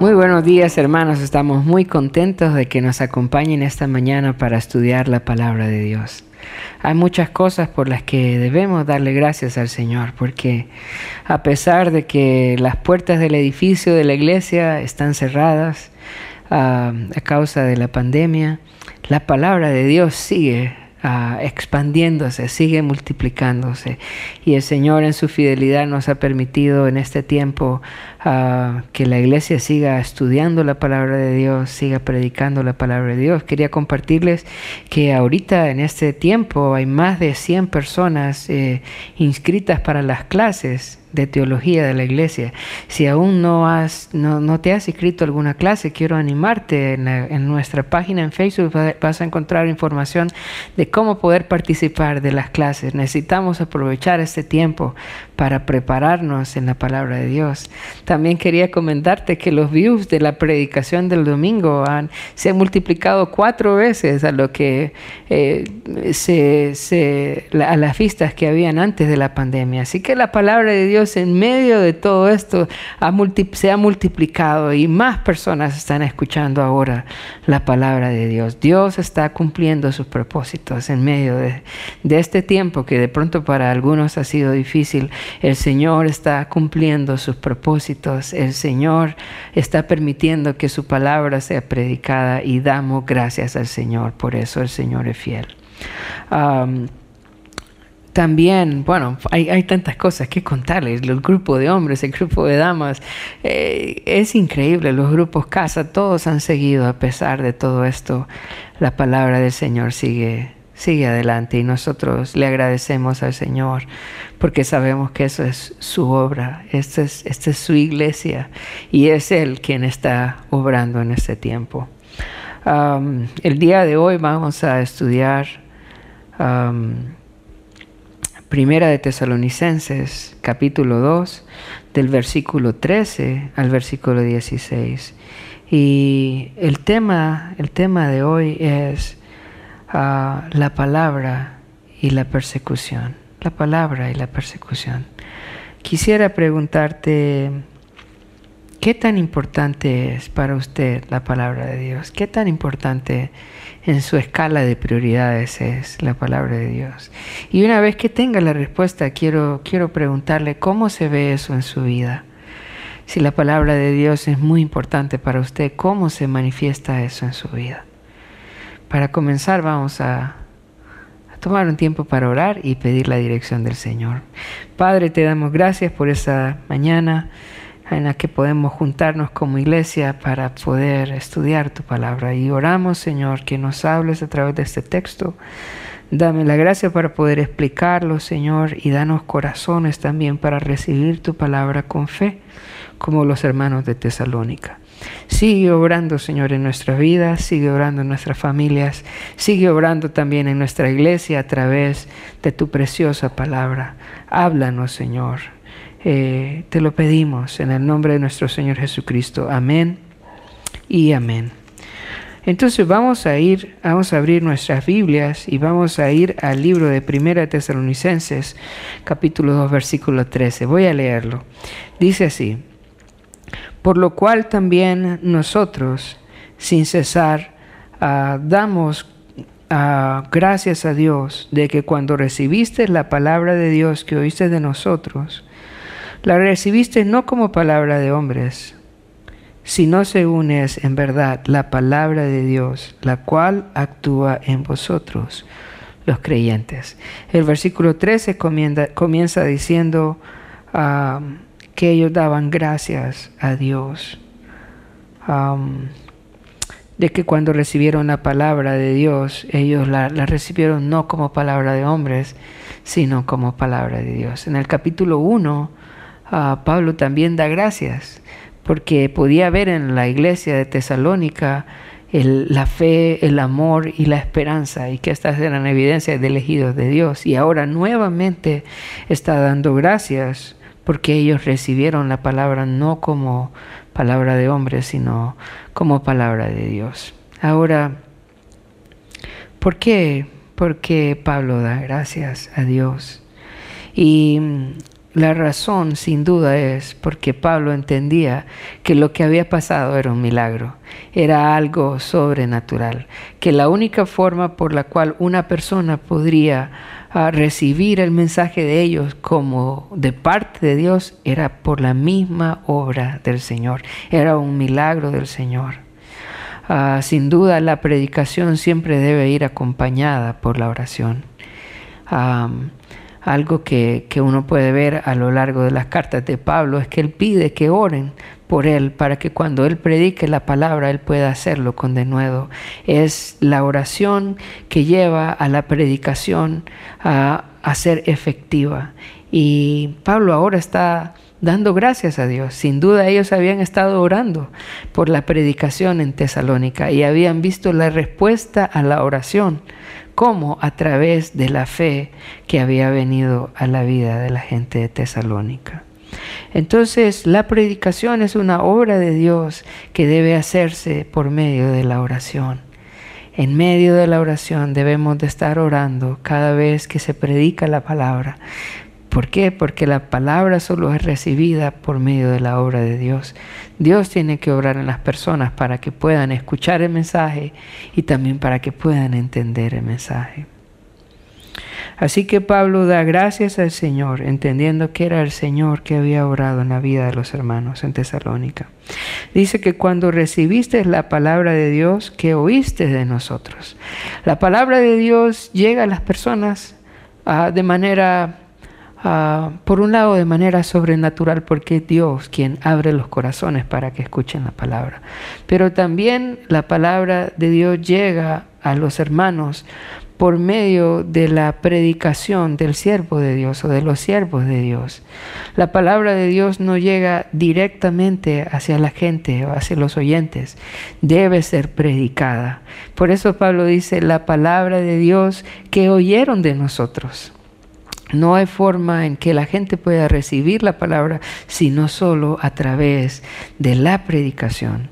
Muy buenos días hermanos, estamos muy contentos de que nos acompañen esta mañana para estudiar la palabra de Dios. Hay muchas cosas por las que debemos darle gracias al Señor, porque a pesar de que las puertas del edificio de la iglesia están cerradas ah, a causa de la pandemia, la palabra de Dios sigue Ah, expandiéndose, sigue multiplicándose. Y el Señor en su fidelidad nos ha permitido en este tiempo ah, que la iglesia siga estudiando la palabra de Dios, siga predicando la palabra de Dios. Quería compartirles que ahorita en este tiempo hay más de 100 personas eh, inscritas para las clases de teología de la iglesia. Si aún no, has, no, te has inscrito a alguna clase, quiero animarte. En, nuestra página en Facebook vas a encontrar información de cómo poder participar de las clases. Necesitamos aprovechar este tiempo para prepararnos en la palabra de Dios. También quería comentarte que los views de la predicación del domingo han, se han multiplicado cuatro veces a lo que eh, se, a las vistas que habían antes de la pandemia. Así que la palabra de Dios en medio de todo esto se ha multiplicado y más personas están escuchando ahora la palabra de Dios. Dios está cumpliendo sus propósitos en medio de este tiempo que de pronto para algunos ha sido difícil. El Señor está cumpliendo sus propósitos. El Señor está permitiendo que su palabra sea predicada y damos gracias al Señor. Por eso el Señor es fiel también, bueno, hay, tantas cosas que contarles, el grupo de hombres, el grupo de damas, eh, es increíble, los grupos casa, todos han seguido a pesar de todo esto, la palabra del Señor sigue, sigue adelante y nosotros le agradecemos al Señor porque sabemos que eso es su obra, esta es, esta es su iglesia y es Él quien está obrando en este tiempo. el día de hoy vamos a estudiar... Primera de Tesalonicenses, capítulo 2, del versículo 13 al versículo 16. Y el tema, el tema de hoy es ah, la palabra y la persecución. La palabra y la persecución. Quisiera preguntarte, ¿qué tan importante es para usted la palabra de Dios? ¿Qué tan importante en su escala de prioridades es la palabra de Dios. Y una vez que tenga la respuesta, quiero, quiero preguntarle cómo se ve eso en su vida. Si la palabra de Dios es muy importante para usted, ¿cómo se manifiesta eso en su vida? Para comenzar vamos a, tomar un tiempo para orar y pedir la dirección del Señor. Padre, te damos gracias por esa mañana en la que podemos juntarnos como iglesia para poder estudiar tu palabra. Y oramos, Señor, que nos hables a través de este texto. Dame la gracia para poder explicarlo, Señor, y danos corazones también para recibir tu palabra con fe, como los hermanos de Tesalónica. Sigue obrando, Señor, en nuestras vidas, sigue obrando en nuestras familias, sigue obrando también en nuestra iglesia a través de tu preciosa palabra. Háblanos, Señor eh, te lo pedimos en el nombre de nuestro Señor Jesucristo. Amén y amén. Entonces vamos a ir, vamos a abrir nuestras Biblias y vamos a ir al libro de Primera Tesalonicenses, capítulo 2, versículo 13. Voy a leerlo. Dice así: Por lo cual también nosotros, sin cesar, ah, damos ah, gracias a Dios de que cuando recibiste la palabra de Dios que oíste de nosotros, la recibiste no como palabra de hombres, sino según es en verdad la palabra de Dios, la cual actúa en vosotros, los creyentes. El versículo 13 comienza, diciendo um, que ellos daban gracias a Dios. De que cuando recibieron la palabra de Dios, ellos la, recibieron no como palabra de hombres, sino como palabra de Dios. En el capítulo 1 Pablo también da gracias porque podía ver en la iglesia de Tesalónica la fe, el amor y la esperanza, y que estas eran evidencias de elegidos de Dios. Y ahora nuevamente está dando gracias porque ellos recibieron la palabra no como palabra de hombre, sino como palabra de Dios. Ahora, ¿por qué? Porque Pablo da gracias a Dios. Y la razón sin duda es porque Pablo entendía que lo que había pasado era un milagro, era algo sobrenatural, que la única forma por la cual una persona podría ah, recibir el mensaje de ellos como de parte de Dios era por la misma obra del Señor, era un milagro del Señor. Ah, sin duda la predicación siempre debe ir acompañada por la oración algo que, uno puede ver a lo largo de las cartas de Pablo es que él pide que oren por él para que cuando él predique la palabra él pueda hacerlo con denuedo. Es la oración que lleva a la predicación a, a ser efectiva. Y Pablo ahora está dando gracias a Dios. Sin duda ellos habían estado orando por la predicación en Tesalónica y habían visto la respuesta a la oración como a través de la fe que había venido a la vida de la gente de Tesalónica. Entonces la predicación es una obra de Dios que debe hacerse por medio de la oración. En medio de la oración debemos de estar orando cada vez que se predica la palabra, ¿Por qué? Porque la palabra solo es recibida por medio de la obra de Dios. Dios tiene que obrar en las personas para que puedan escuchar el mensaje y también para que puedan entender el mensaje. Así que Pablo da gracias al Señor, entendiendo que era el Señor que había obrado en la vida de los hermanos en Tesalónica. Dice que cuando recibiste la palabra de Dios, que oíste de nosotros. La palabra de Dios llega a las personas ah, de manera Ah, por un lado de manera sobrenatural porque es Dios quien abre los corazones para que escuchen la palabra, pero también la palabra de Dios llega a los hermanos por medio de la predicación del siervo de Dios o de los siervos de Dios. La palabra de Dios no llega directamente hacia la gente o hacia los oyentes, debe ser predicada. Por eso Pablo dice, la palabra de Dios que oyeron de nosotros. No hay forma en que la gente pueda recibir la palabra sino solo a través de la predicación.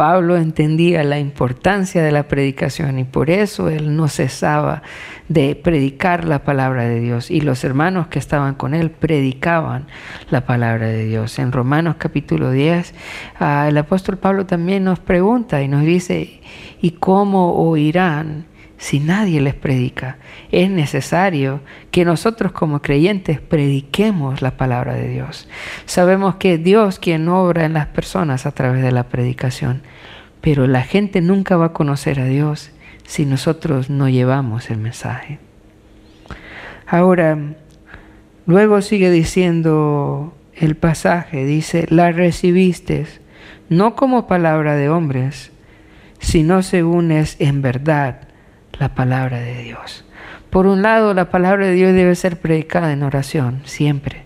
Pablo entendía la importancia de la predicación y por eso él no cesaba de predicar la palabra de Dios y los hermanos que estaban con él predicaban la palabra de Dios. En Romanos capítulo 10 ah, el apóstol Pablo también nos pregunta y nos dice, ¿y cómo oirán si nadie les predica. Es necesario que nosotros como creyentes prediquemos la palabra de Dios. Sabemos que Dios quien obra en las personas a través de la predicación, pero la gente nunca va a conocer a Dios si nosotros no llevamos el mensaje. Ahora, luego sigue diciendo el pasaje, dice, la recibiste no como palabra de hombres, sino según es en verdad la palabra de Dios. Por un lado, la palabra de Dios debe ser predicada en oración, siempre.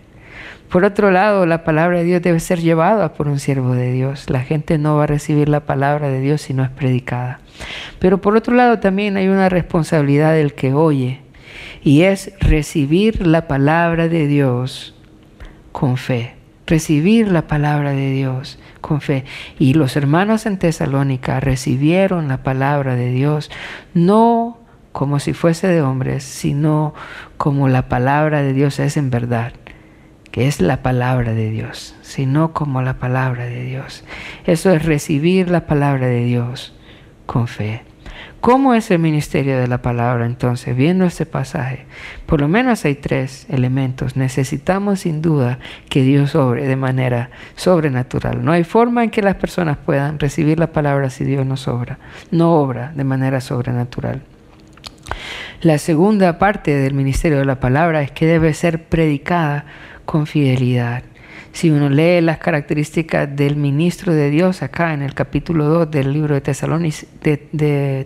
Por otro lado, la palabra de Dios debe ser llevada por un siervo de Dios. La gente no va a recibir la palabra de Dios si no es predicada. Pero por otro lado, también hay una responsabilidad del que oye, y es recibir la palabra de Dios con fe. Recibir la palabra de Dios con fe. Y los hermanos en Tesalónica recibieron la palabra de Dios no como si fuese de hombres, sino como la palabra de Dios es en verdad, que es la palabra de Dios, sino como la palabra de Dios. Eso es recibir la palabra de Dios con fe. ¿Cómo es el ministerio de la palabra entonces? Viendo este pasaje, por lo menos hay tres elementos. Necesitamos sin duda que Dios obre de manera sobrenatural. No hay forma en que las personas puedan recibir la palabra si Dios no obra, no obra de manera sobrenatural. La segunda parte del ministerio de la palabra es que debe ser predicada con fidelidad. Si uno lee las características del ministro de Dios acá en el capítulo 2 del libro de, Tesalonic, de,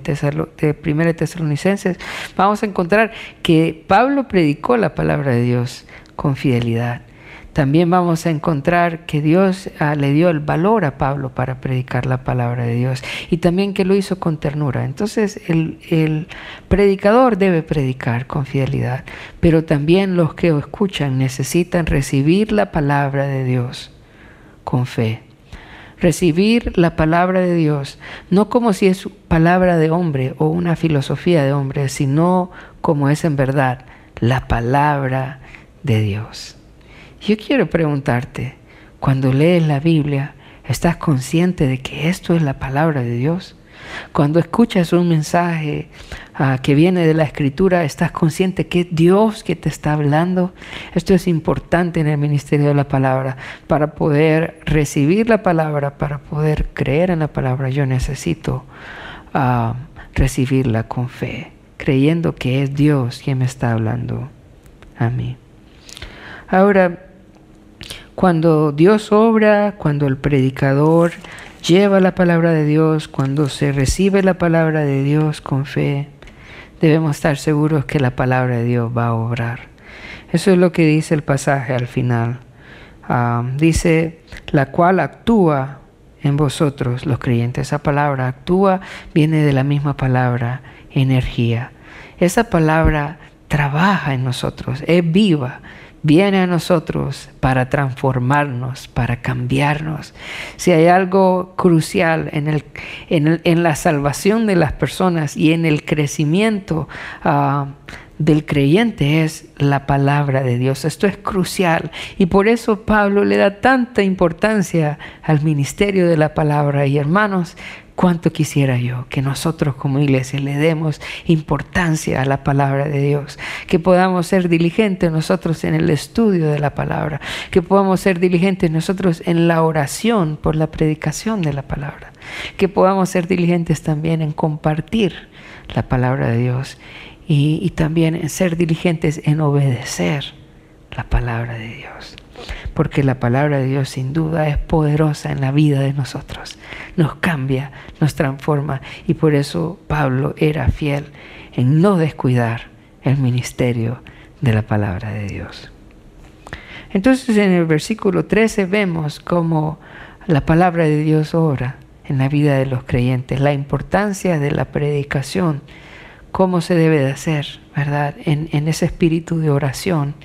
Tesalonicenses, vamos a encontrar que Pablo predicó la palabra de Dios con fidelidad también vamos a encontrar que Dios ah, le dio el valor a Pablo para predicar la palabra de Dios y también que lo hizo con ternura. Entonces el, el predicador debe predicar con fidelidad, pero también los que escuchan necesitan recibir la palabra de Dios con fe. Recibir la palabra de Dios, no como si es palabra de hombre o una filosofía de hombre, sino como es en verdad la palabra de Dios. Yo quiero preguntarte, cuando lees la Biblia, ¿estás consciente de que esto es la palabra de Dios? Cuando escuchas un mensaje ah, que viene de la escritura, estás consciente que es Dios que te está hablando. Esto es importante en el ministerio de la palabra. Para poder recibir la palabra, para poder creer en la palabra, yo necesito ah, recibirla con fe, creyendo que es Dios quien me está hablando a mí. Ahora, cuando Dios obra, cuando el predicador lleva la palabra de Dios, cuando se recibe la palabra de Dios con fe, debemos estar seguros que la palabra de Dios va a obrar. Eso es lo que dice el pasaje al final. Ah, dice, la cual actúa en vosotros los creyentes. Esa palabra actúa viene de la misma palabra energía. Esa palabra trabaja en nosotros, es viva, viene a nosotros para transformarnos, para cambiarnos. Si hay algo crucial en, el, en, la salvación de las personas y en el crecimiento ah, del creyente es la palabra de Dios. Esto es crucial y por eso Pablo le da tanta importancia al ministerio de la palabra. Y hermanos, cuánto quisiera yo que nosotros como iglesia le demos importancia a la palabra de Dios, que podamos ser diligentes nosotros en el estudio de la palabra, que podamos ser diligentes nosotros en la oración por la predicación de la palabra, que podamos ser diligentes también en compartir la palabra de Dios y, también en ser diligentes en obedecer la palabra de Dios. Porque la palabra de Dios sin duda es poderosa en la vida de nosotros. Nos cambia, nos transforma. Y por eso Pablo era fiel en no descuidar el ministerio de la palabra de Dios. Entonces en el versículo 13 vemos cómo la palabra de Dios obra en la vida de los creyentes, la importancia de la predicación cómo se debe de hacer, ¿verdad? En, ese espíritu de oración,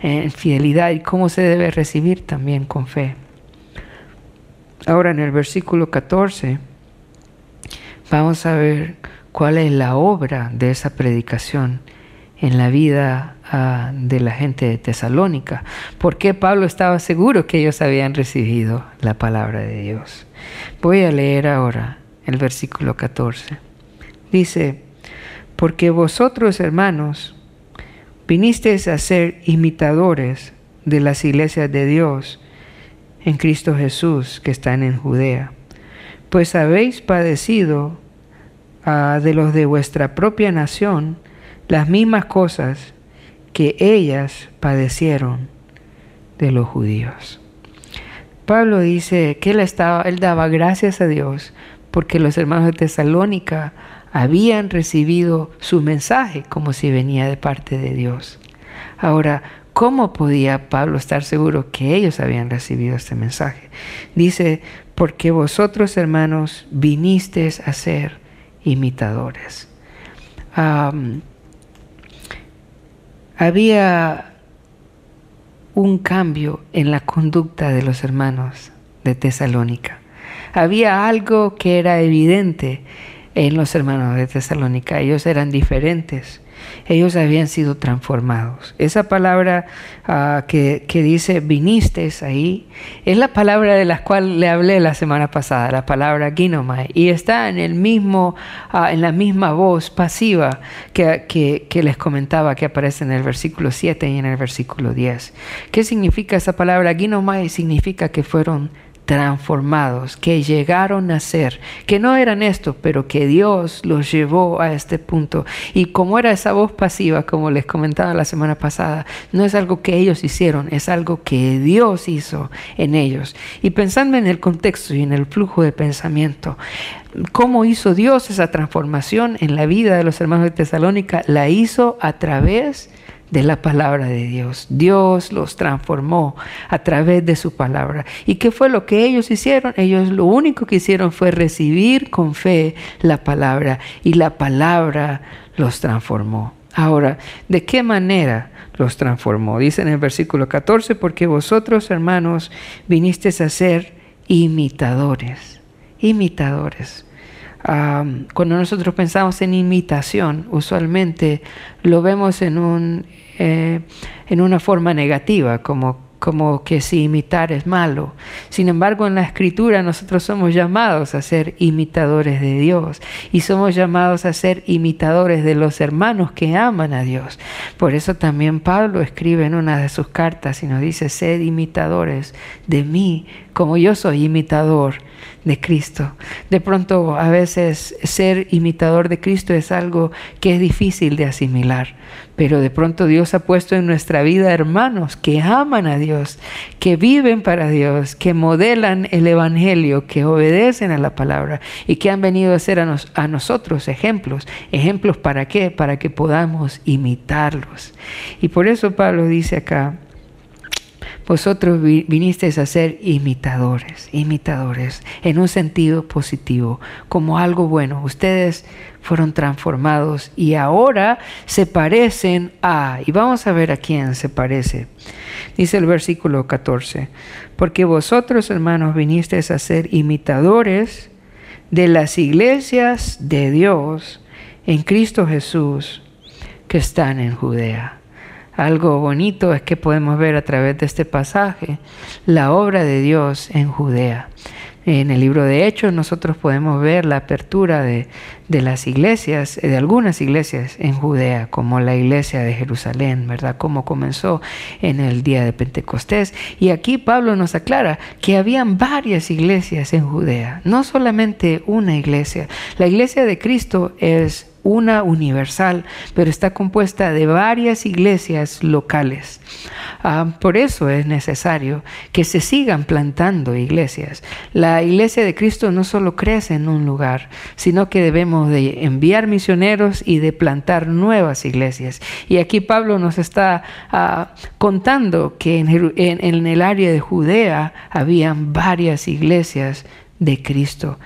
en fidelidad y cómo se debe recibir también con fe. Ahora en el versículo 14 vamos a ver cuál es la obra de esa predicación en la vida ah, de la gente de Tesalónica. ¿Por qué Pablo estaba seguro que ellos habían recibido la palabra de Dios? Voy a leer ahora el versículo 14. Dice, porque vosotros, hermanos, vinisteis a ser imitadores de las iglesias de Dios en Cristo Jesús que están en Judea, pues habéis padecido ah, de los de vuestra propia nación las mismas cosas que ellas padecieron de los judíos. Pablo dice que él, estaba, él daba gracias a Dios porque los hermanos de Tesalónica habían recibido su mensaje como si venía de parte de Dios. Ahora, ¿cómo podía Pablo estar seguro que ellos habían recibido este mensaje? Dice, porque vosotros hermanos vinisteis a ser imitadores. había un cambio en la conducta de los hermanos de Tesalónica. Había algo que era evidente en los hermanos de Tesalónica. Ellos eran diferentes. Ellos habían sido transformados. Esa palabra ah, que, dice viniste ahí es la palabra de la cual le hablé la semana pasada, la palabra ginomai, y está en, el mismo, ah, en la misma voz pasiva que, que, les comentaba que aparece en el versículo 7 y en el versículo 10. ¿Qué significa esa palabra ginomai? Significa que fueron transformados, que llegaron a ser, que no eran esto, pero que Dios los llevó a este punto. Y como era esa voz pasiva, como les comentaba la semana pasada, no es algo que ellos hicieron, es algo que Dios hizo en ellos. Y pensando en el contexto y en el flujo de pensamiento, cómo hizo Dios esa transformación en la vida de los hermanos de Tesalónica, la hizo a través de de la palabra de Dios. Dios los transformó a través de su palabra. ¿Y qué fue lo que ellos hicieron? Ellos lo único que hicieron fue recibir con fe la palabra y la palabra los transformó. Ahora, ¿de qué manera los transformó? Dice en el versículo 14, porque vosotros hermanos vinisteis a ser imitadores, imitadores cuando nosotros pensamos en imitación, usualmente lo vemos en, un, eh, en una forma negativa, como, como que si imitar es malo. Sin embargo, en la escritura nosotros somos llamados a ser imitadores de Dios y somos llamados a ser imitadores de los hermanos que aman a Dios. Por eso también Pablo escribe en una de sus cartas y nos dice, sed imitadores de mí como yo soy imitador de Cristo. De pronto a veces ser imitador de Cristo es algo que es difícil de asimilar, pero de pronto Dios ha puesto en nuestra vida hermanos que aman a Dios, que viven para Dios, que modelan el Evangelio, que obedecen a la palabra y que han venido a ser a, a nosotros ejemplos. ¿Ejemplos para qué? Para que podamos imitarlos. Y por eso Pablo dice acá, vosotros vinisteis a ser imitadores, imitadores, en un sentido positivo, como algo bueno. Ustedes fueron transformados y ahora se parecen a, y vamos a ver a quién se parece. Dice el versículo 14, porque vosotros hermanos vinisteis a ser imitadores de las iglesias de Dios en Cristo Jesús que están en Judea. Algo bonito es que podemos ver a través de este pasaje la obra de Dios en Judea. En el libro de Hechos nosotros podemos ver la apertura de, las iglesias, de algunas iglesias en Judea, como la iglesia de Jerusalén, ¿verdad? Como comenzó en el día de Pentecostés. Y aquí Pablo nos aclara que habían varias iglesias en Judea, no solamente una iglesia. La iglesia de Cristo es una universal, pero está compuesta de varias iglesias locales. Ah, por eso es necesario que se sigan plantando iglesias. La iglesia de Cristo no solo crece en un lugar, sino que debemos de enviar misioneros y de plantar nuevas iglesias. Y aquí Pablo nos está ah, contando que en, en el área de Judea habían varias iglesias de Cristo.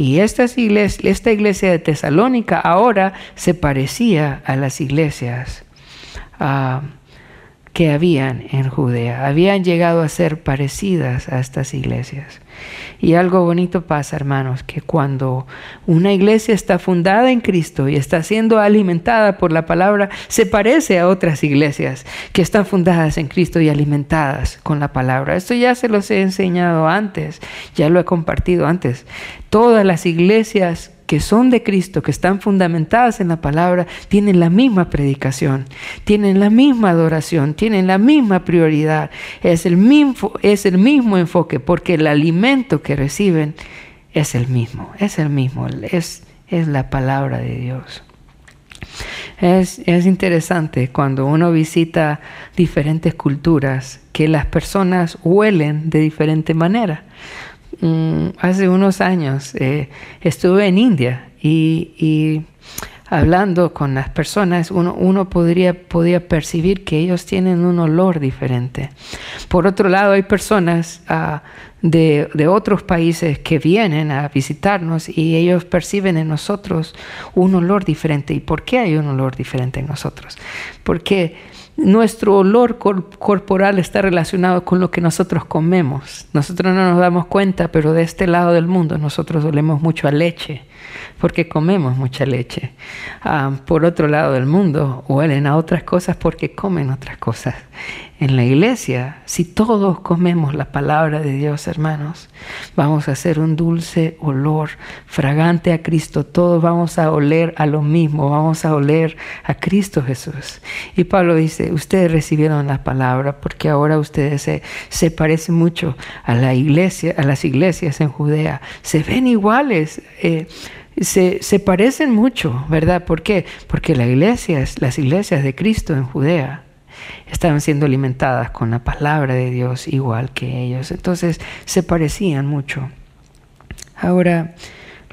Y esta iglesia, esta iglesia de Tesalónica ahora se parecía a las iglesias ah, que habían en Judea. Habían llegado a ser parecidas a estas iglesias. Y algo bonito pasa, hermanos, que cuando una iglesia está fundada en Cristo y está siendo alimentada por la palabra, se parece a otras iglesias que están fundadas en Cristo y alimentadas con la palabra. Esto ya se los he enseñado antes, ya lo he compartido antes. Todas las iglesias que son de Cristo, que están fundamentadas en la palabra, tienen la misma predicación, tienen la misma adoración, tienen la misma prioridad, es el mismo, es el mismo enfoque, porque el alimento que reciben es el mismo, es el mismo, es, es la palabra de Dios. Es, es, interesante cuando uno visita diferentes culturas que las personas huelen de diferente manera. Mm, hace unos años eh, estuve en India y, hablando con las personas, uno, podría, podía percibir que ellos tienen un olor diferente. Por otro lado, hay personas ah, de, de, otros países que vienen a visitarnos y ellos perciben en nosotros un olor diferente. ¿Y por qué hay un olor diferente en nosotros? Porque nuestro olor corporal está relacionado con lo que nosotros comemos. Nosotros no nos damos cuenta, pero de este lado del mundo nosotros olemos mucho a leche porque comemos mucha leche. Ah, por otro lado del mundo, huelen a otras cosas porque comen otras cosas. En la iglesia, si todos comemos la palabra de Dios, hermanos, vamos a hacer un dulce olor fragante a Cristo. Todos vamos a oler a lo mismo, vamos a oler a Cristo Jesús. Y Pablo dice, ustedes recibieron la palabra porque ahora ustedes se, se parecen mucho a la iglesia, a las iglesias en Judea. Se ven iguales. Eh, se, parecen mucho, ¿verdad? ¿Por qué? Porque las iglesias, las iglesias de Cristo en Judea estaban siendo alimentadas con la palabra de Dios igual que ellos. Entonces se parecían mucho. Ahora,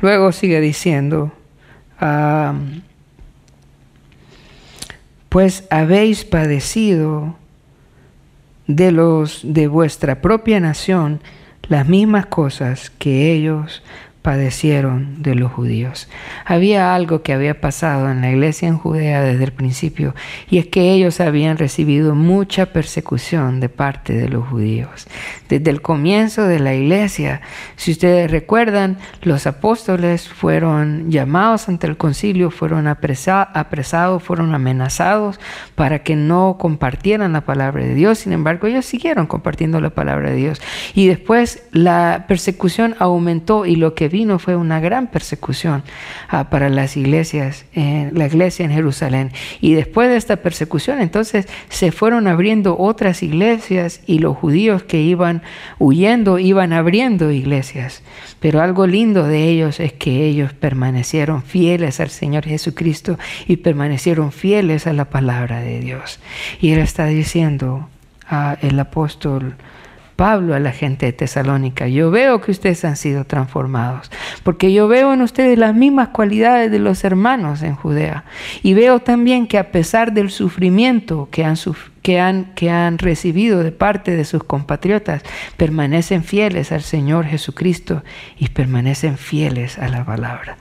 luego sigue diciendo, pues habéis padecido de los de vuestra propia nación las mismas cosas que ellos padecieron de los judíos. Había algo que había pasado en la iglesia en Judea desde el principio, y es que ellos habían recibido mucha persecución de parte de los judíos. Desde el comienzo de la iglesia, si ustedes recuerdan, los apóstoles fueron llamados ante el concilio, fueron apresados, fueron amenazados para que no compartieran la palabra de Dios. Sin embargo, ellos siguieron compartiendo la palabra de Dios. Y después la persecución aumentó y lo que fue una gran persecución ah, para las iglesias, la iglesia en Jerusalén. Y después de esta persecución, entonces se fueron abriendo otras iglesias y los judíos que iban huyendo iban abriendo iglesias. Pero algo lindo de ellos es que ellos permanecieron fieles al Señor Jesucristo y permanecieron fieles a la palabra de Dios. Y él está diciendo al apóstol Pablo a la gente de Tesalónica, yo veo que ustedes han sido transformados, porque yo veo en ustedes las mismas cualidades de los hermanos en Judea. Y veo también que a pesar del sufrimiento que han, recibido de parte de sus compatriotas, permanecen fieles al Señor Jesucristo y permanecen fieles a la palabra.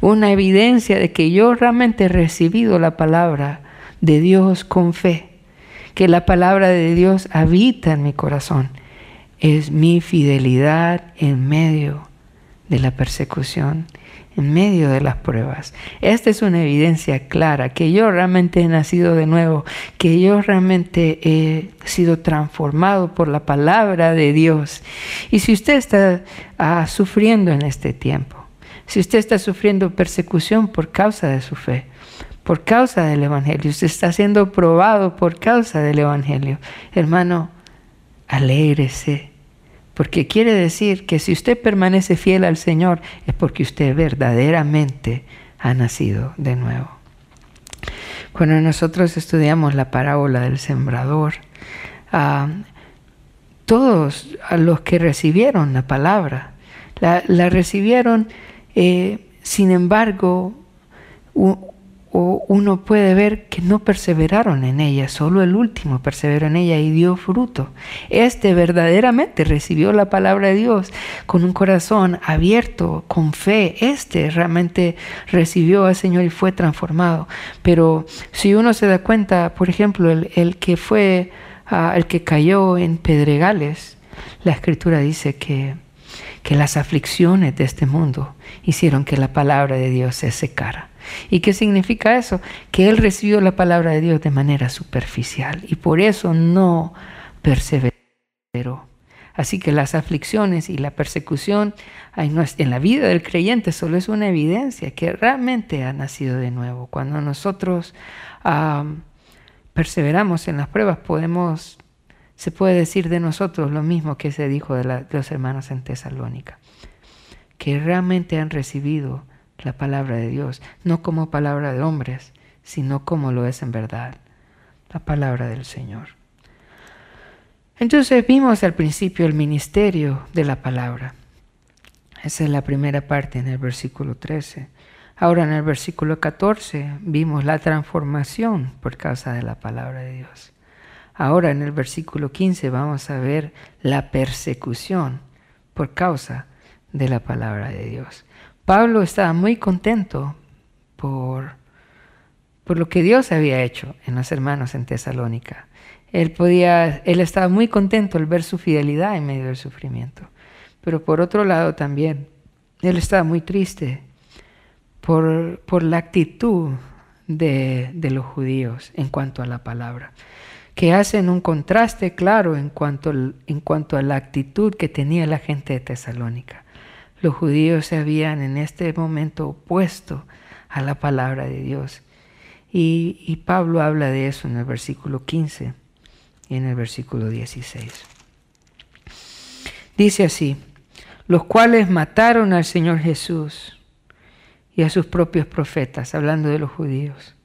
Una evidencia de que yo realmente he recibido la palabra de Dios con fe, que la palabra de Dios habita en mi corazón es mi fidelidad en medio de la persecución, en medio de las pruebas. Esta es una evidencia clara que yo realmente he nacido de nuevo, que yo realmente he sido transformado por la palabra de Dios. Y si usted está ah, sufriendo en este tiempo, si usted está sufriendo persecución por causa de su fe, por causa del Evangelio, usted está siendo probado por causa del Evangelio, hermano, alégrese porque quiere decir que si usted permanece fiel al Señor es porque usted verdaderamente ha nacido de nuevo. Cuando nosotros estudiamos la parábola del sembrador, ah, todos los que recibieron la palabra, la, recibieron, eh, sin embargo, o uno puede ver que no perseveraron en ella, solo el último perseveró en ella y dio fruto. Este verdaderamente recibió la palabra de Dios con un corazón abierto, con fe. Este realmente recibió al Señor y fue transformado. Pero si uno se da cuenta, por ejemplo, el, que fue, ah, el que cayó en pedregales, la escritura dice que, que las aflicciones de este mundo hicieron que la palabra de Dios se secara. ¿Y qué significa eso? Que él recibió la palabra de Dios de manera superficial y por eso no perseveró. Así que las aflicciones y la persecución en la vida del creyente solo es una evidencia que realmente ha nacido de nuevo. Cuando nosotros perseveramos en las pruebas, podemos, se puede decir de nosotros lo mismo que se dijo de, de los hermanos en Tesalónica, que realmente han recibido la palabra de Dios, no como palabra de hombres, sino como lo es en verdad, la palabra del Señor. Entonces vimos al principio el ministerio de la palabra. Esa es la primera parte en el versículo 13. Ahora en el versículo 14 vimos la transformación por causa de la palabra de Dios. Ahora en el versículo 15 vamos a ver la persecución por causa de la palabra de Dios. Pablo estaba muy contento por, por lo que Dios había hecho en los hermanos en Tesalónica. Él, podía, él estaba muy contento al ver su fidelidad en medio del sufrimiento. Pero por otro lado también, él estaba muy triste por, por la actitud de, de, los judíos en cuanto a la palabra, que hacen un contraste claro en cuanto, en cuanto a la actitud que tenía la gente de Tesalónica. Los judíos se habían en este momento opuesto a la palabra de Dios. Y, Pablo habla de eso en el versículo 15 y en el versículo 16. Dice así, los cuales mataron al Señor Jesús y a sus propios profetas, hablando de los judíos.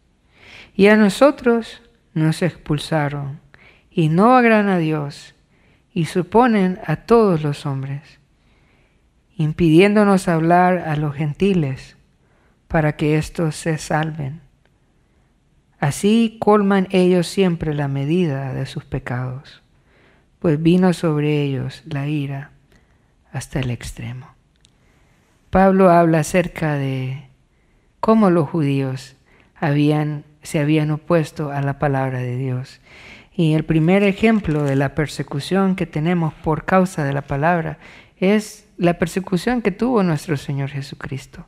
Y a nosotros nos expulsaron y no agradan a Dios y suponen a todos los hombres impidiéndonos hablar a los gentiles para que éstos se salven. Así colman ellos siempre la medida de sus pecados, pues vino sobre ellos la ira hasta el extremo. Pablo habla acerca de cómo los judíos habían, se habían opuesto a la palabra de Dios. Y el primer ejemplo de la persecución que tenemos por causa de la palabra es la persecución que tuvo nuestro Señor Jesucristo.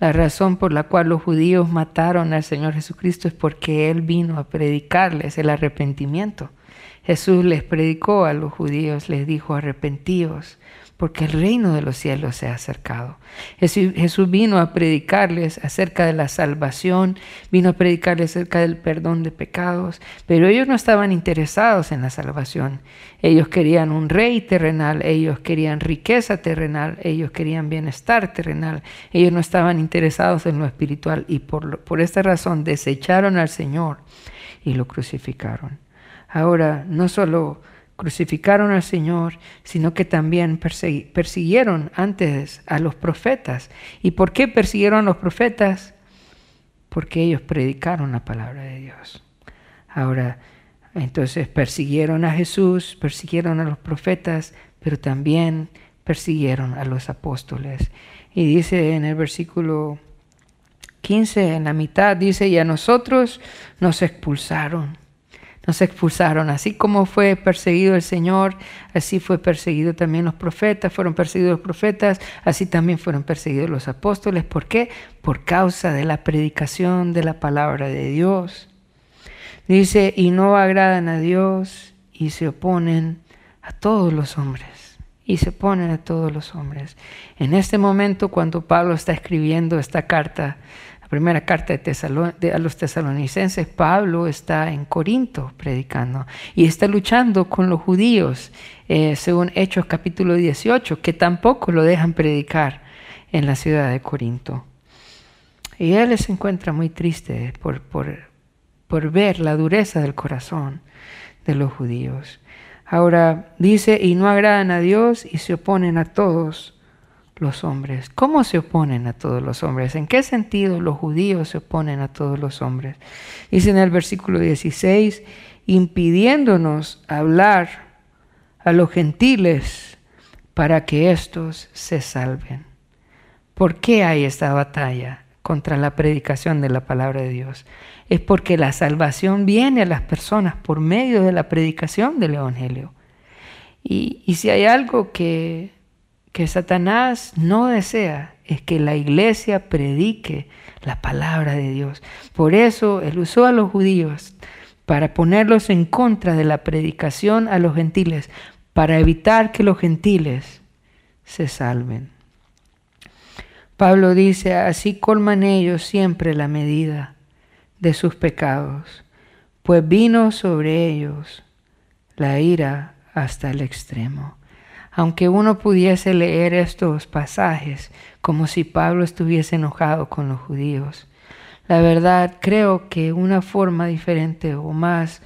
La razón por la cual los judíos mataron al Señor Jesucristo es porque Él vino a predicarles el arrepentimiento. Jesús les predicó a los judíos, les dijo arrepentíos, porque el reino de los cielos se ha acercado. Jesús vino a predicarles acerca de la salvación, vino a predicarles acerca del perdón de pecados, pero ellos no estaban interesados en la salvación. Ellos querían un rey terrenal, ellos querían riqueza terrenal, ellos querían bienestar terrenal, ellos no estaban interesados en lo espiritual y por, por esta razón desecharon al Señor y lo crucificaron. Ahora, no solo crucificaron al Señor, sino que también persiguieron antes a los profetas. ¿Y por qué persiguieron a los profetas? Porque ellos predicaron la palabra de Dios. Ahora, entonces persiguieron a Jesús, persiguieron a los profetas, pero también persiguieron a los apóstoles. Y dice en el versículo 15, en la mitad, dice, y a nosotros nos expulsaron nos expulsaron. Así como fue perseguido el Señor, así fue perseguido también los profetas, fueron perseguidos los profetas, así también fueron perseguidos los apóstoles. ¿Por qué? Por causa de la predicación de la palabra de Dios. Dice, y no agradan a Dios y se oponen a todos los hombres. Y se oponen a todos los hombres. En este momento, cuando Pablo está escribiendo esta carta, primera carta de, a los tesalonicenses, Pablo está en Corinto predicando y está luchando con los judíos, eh, según Hechos capítulo 18, que tampoco lo dejan predicar en la ciudad de Corinto. Y él se encuentra muy triste por, por, por ver la dureza del corazón de los judíos. Ahora dice, y no agradan a Dios y se oponen a todos los hombres. ¿Cómo se oponen a todos los hombres? ¿En qué sentido los judíos se oponen a todos los hombres? Dice en el versículo 16, impidiéndonos hablar a los gentiles para que éstos se salven. ¿Por qué hay esta batalla contra la predicación de la palabra de Dios? Es porque la salvación viene a las personas por medio de la predicación del Evangelio. Y, y si hay algo que que Satanás no desea es que la iglesia predique la palabra de Dios. Por eso él usó a los judíos para ponerlos en contra de la predicación a los gentiles, para evitar que los gentiles se salven. Pablo dice, así colman ellos siempre la medida de sus pecados, pues vino sobre ellos la ira hasta el extremo aunque uno pudiese leer estos pasajes como si Pablo estuviese enojado con los judíos, la verdad creo que una forma diferente o más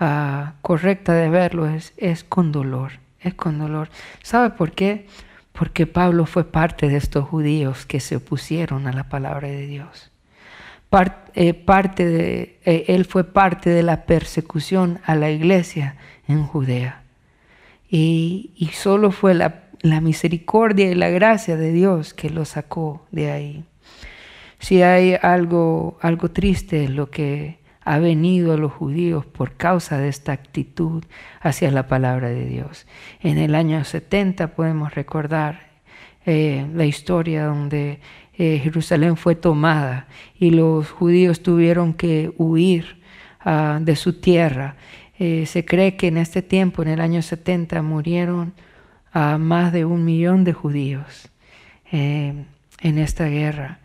ah, correcta de verlo es, es con dolor, es con dolor. ¿Sabe por qué? Porque Pablo fue parte de estos judíos que se opusieron a la palabra de Dios. Eh, parte de, eh, él fue parte de la persecución a la iglesia en Judea. Y, solo fue la, misericordia y la gracia de Dios que lo sacó de ahí. Si hay algo, algo triste, lo que ha venido a los judíos por causa de esta actitud hacia la palabra de Dios. En el año 70 podemos recordar eh, la historia donde eh, Jerusalén fue tomada y los judíos tuvieron que huir ah, de su tierra eh, se cree que en este tiempo, en el año 70, murieron a más de un millón de judíos eh, en esta guerra.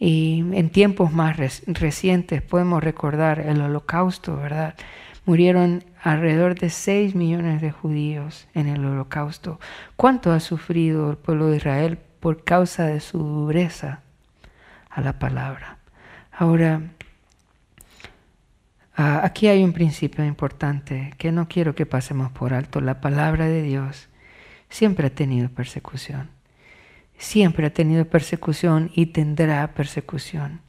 Y en tiempos más recientes podemos recordar el holocausto, ¿verdad? Murieron alrededor de 6 millones de judíos en el holocausto. ¿Cuánto ha sufrido el pueblo de Israel por causa de su dureza a la palabra? Ahora, Ah, aquí hay un principio importante que no quiero que pasemos por alto. La palabra de Dios siempre ha tenido persecución. Siempre ha tenido persecución y tendrá persecución.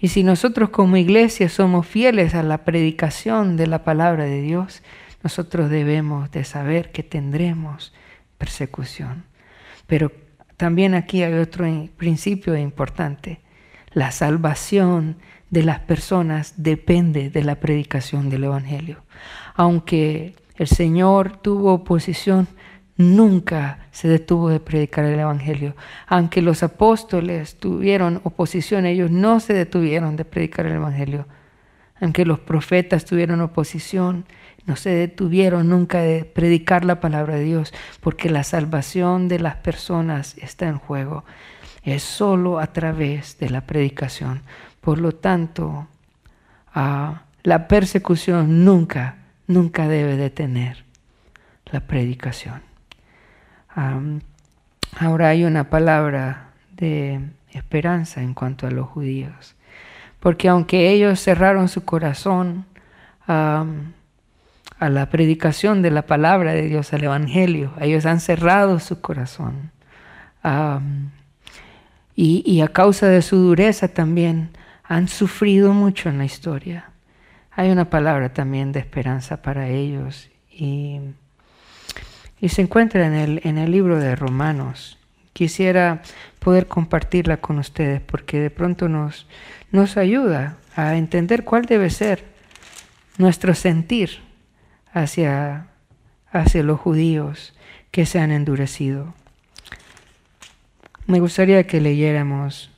Y si nosotros como iglesia somos fieles a la predicación de la palabra de Dios, nosotros debemos de saber que tendremos persecución. Pero también aquí hay otro principio importante. La salvación de las personas depende de la predicación del Evangelio. Aunque el Señor tuvo oposición, nunca se detuvo de predicar el Evangelio. Aunque los apóstoles tuvieron oposición, ellos no se detuvieron de predicar el Evangelio. Aunque los profetas tuvieron oposición, no se detuvieron nunca de predicar la palabra de Dios, porque la salvación de las personas está en juego. Es solo a través de la predicación. Por lo tanto, ah, la persecución nunca, nunca debe detener la predicación. ahora hay una palabra de esperanza en cuanto a los judíos, porque aunque ellos cerraron su corazón, a la predicación de la palabra de Dios, al Evangelio. Ellos han cerrado su corazón. y, a causa de su dureza también han sufrido mucho en la historia. Hay una palabra también de esperanza para ellos y, se encuentra en el, en el libro de Romanos. Quisiera poder compartirla con ustedes porque de pronto nos, nos ayuda a entender cuál debe ser nuestro sentir hacia, hacia los judíos que se han endurecido. Me gustaría que leyéramos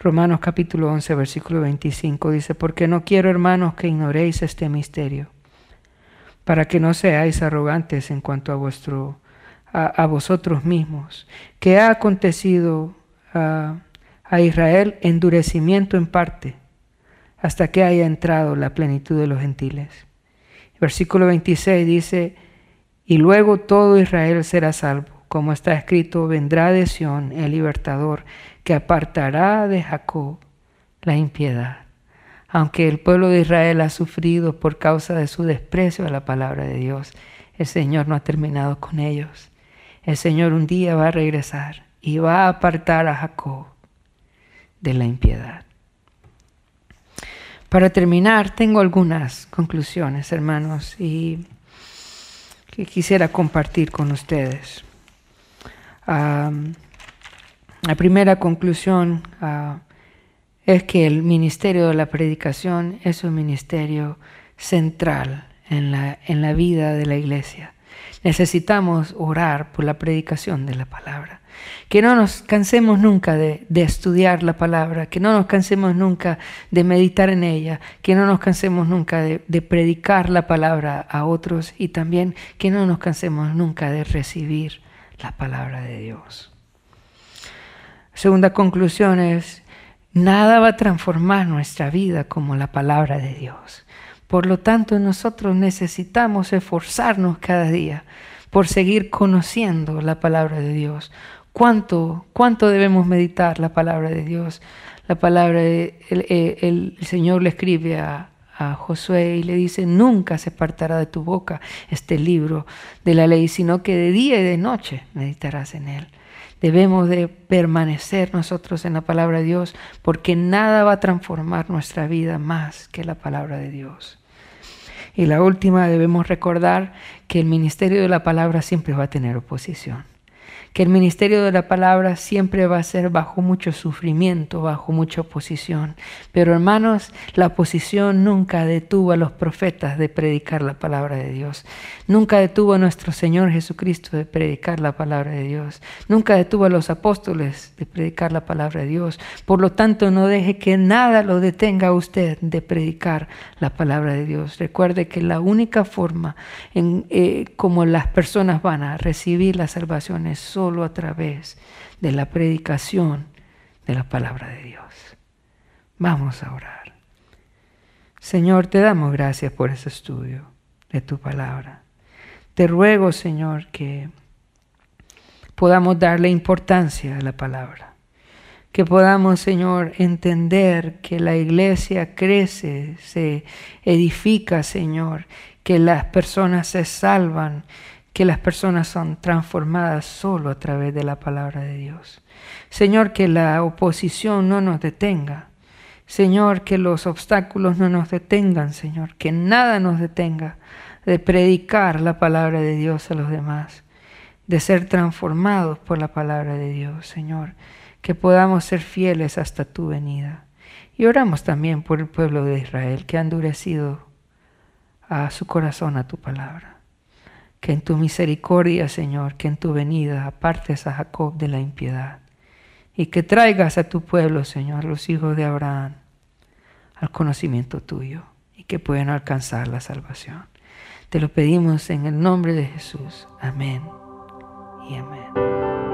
Romanos capítulo 11, versículo 25. Dice, porque no quiero, hermanos, que ignoréis este misterio, para que no seáis arrogantes en cuanto a, vuestro, a, vosotros mismos, que ha acontecido a, a Israel endurecimiento en parte, hasta que haya entrado la plenitud de los gentiles. Versículo 26 dice, y luego todo Israel será salvo, como está escrito, vendrá de Sión el libertador, que apartará de Jacob la impiedad. Aunque el pueblo de Israel ha sufrido por causa de su desprecio a la palabra de Dios, el Señor no ha terminado con ellos. El Señor un día va a regresar y va a apartar a Jacob de la impiedad. Para terminar, tengo algunas conclusiones, hermanos, y que quisiera compartir con ustedes. La primera conclusión ah, es que el ministerio de la predicación es un ministerio central en la, en la vida de la iglesia. Necesitamos orar por la predicación de la palabra. Que no nos cansemos nunca de, estudiar la palabra, que no nos cansemos nunca de meditar en ella, que no nos cansemos nunca de, de predicar la palabra a otros y también que no nos cansemos nunca de recibir la palabra de Dios. Segunda conclusión es, nada va a transformar nuestra vida como la palabra de Dios. Por lo tanto, nosotros necesitamos esforzarnos cada día por seguir conociendo la palabra de Dios, ¿Cuánto, cuánto debemos meditar la palabra de Dios? La palabra, de, el, Señor le escribe a, a Josué y le dice, nunca se apartará de tu boca este libro de la ley, sino que de día y de noche meditarás en él. Debemos de permanecer nosotros en la palabra de Dios porque nada va a transformar nuestra vida más que la palabra de Dios. Y la última, debemos recordar que el ministerio de la palabra siempre va a tener oposición que el ministerio de la palabra siempre va a ser bajo mucho sufrimiento, bajo mucha oposición. Pero hermanos, la oposición nunca detuvo a los profetas de predicar la palabra de Dios. Nunca detuvo a nuestro Señor Jesucristo de predicar la palabra de Dios. Nunca detuvo a los apóstoles de predicar la palabra de Dios. Por lo tanto, no deje que nada lo detenga a usted de predicar la palabra de Dios. Recuerde que la única forma en eh, como las personas van a recibir la salvación es solo a través de la predicación de la palabra de Dios. Vamos a orar. Señor, te damos gracias por ese estudio de tu palabra. Te ruego, Señor, que podamos darle importancia a la palabra. Que podamos, Señor, entender que la iglesia crece, se edifica, Señor, que las personas se salvan que las personas son transformadas solo a través de la palabra de Dios. Señor, que la oposición no nos detenga. Señor, que los obstáculos no nos detengan, Señor, que nada nos detenga de predicar la palabra de Dios a los demás. de ser transformados por la palabra de Dios, Señor, que podamos ser fieles hasta tu venida. Y oramos también por el pueblo de Israel que ha endurecido a su corazón a tu palabra. Que en tu misericordia, Señor, que en tu venida apartes a Jacob de la impiedad y que traigas a tu pueblo, Señor, los hijos de Abraham, al conocimiento tuyo y que puedan alcanzar la salvación. Te lo pedimos en el nombre de Jesús. Amén y amén.